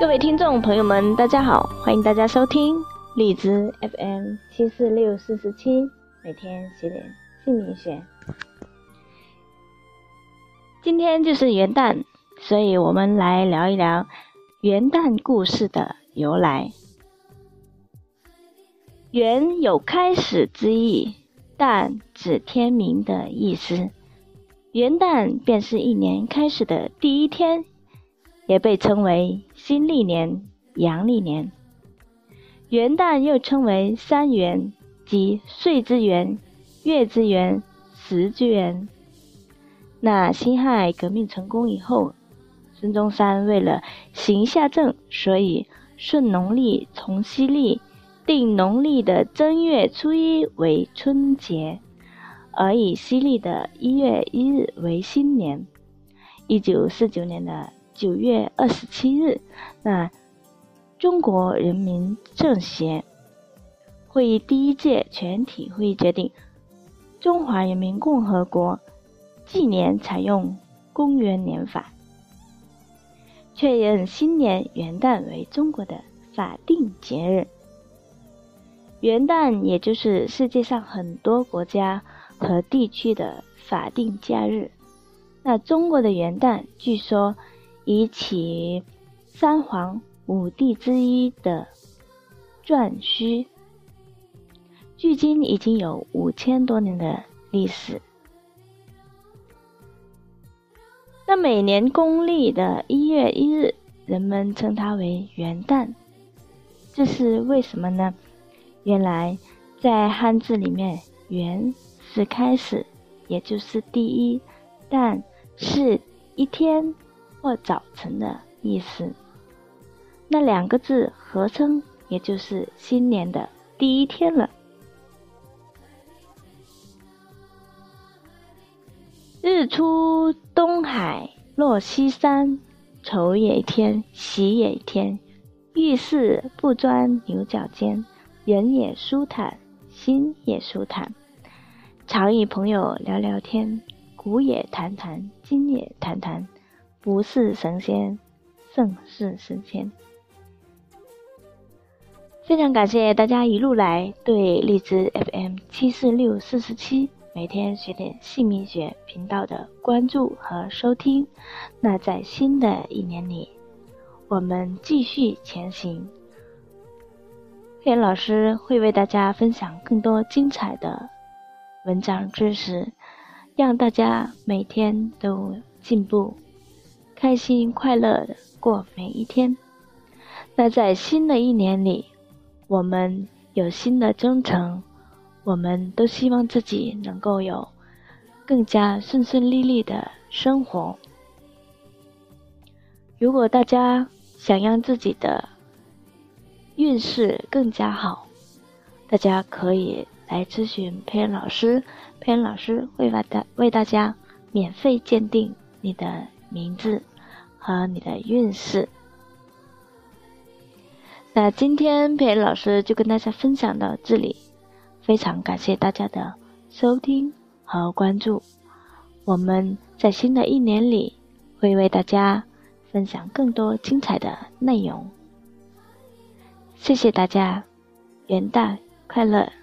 各位听众朋友们，大家好，欢迎大家收听荔枝 FM 七四六四四七，每天学点姓名学。今天就是元旦，所以我们来聊一聊元旦故事的由来。元有开始之意，旦指天明的意思。元旦便是一年开始的第一天。也被称为新历年、阳历年。元旦又称为三元，即岁之元、月之元、时之元。那辛亥革命成功以后，孙中山为了行下政，所以顺农历从西历，定农历的正月初一为春节，而以西历的一月一日为新年。一九四九年的。九月二十七日，那中国人民政协会议第一届全体会议决定，中华人民共和国纪年采用公元年法，确认新年元旦为中国的法定节日。元旦也就是世界上很多国家和地区的法定假日。那中国的元旦，据说。以起三皇五帝之一的颛顼，距今已经有五千多年的历史。那每年公历的一月一日，人们称它为元旦，这是为什么呢？原来在汉字里面，“元”是开始，也就是第一；“旦”是一天。或早晨的意思，那两个字合称，也就是新年的第一天了。日出东海落西山，愁也一天，喜也一天。遇事不钻牛角尖，人也舒坦，心也舒坦。常与朋友聊聊天，古也谈谈，今也谈谈。不是神仙，胜似神仙。非常感谢大家一路来对荔枝 FM 七四六四十七每天学点姓名学频道的关注和收听。那在新的一年里，我们继续前行。黑老师会为大家分享更多精彩的文章知识，让大家每天都进步。开心快乐的过每一天。那在新的一年里，我们有新的征程，我们都希望自己能够有更加顺顺利利的生活。如果大家想让自己的运势更加好，大家可以来咨询佩恩老师，佩恩老师会为大为大家免费鉴定你的名字。和你的运势。那今天佩老师就跟大家分享到这里，非常感谢大家的收听和关注。我们在新的一年里会为大家分享更多精彩的内容。谢谢大家，元旦快乐！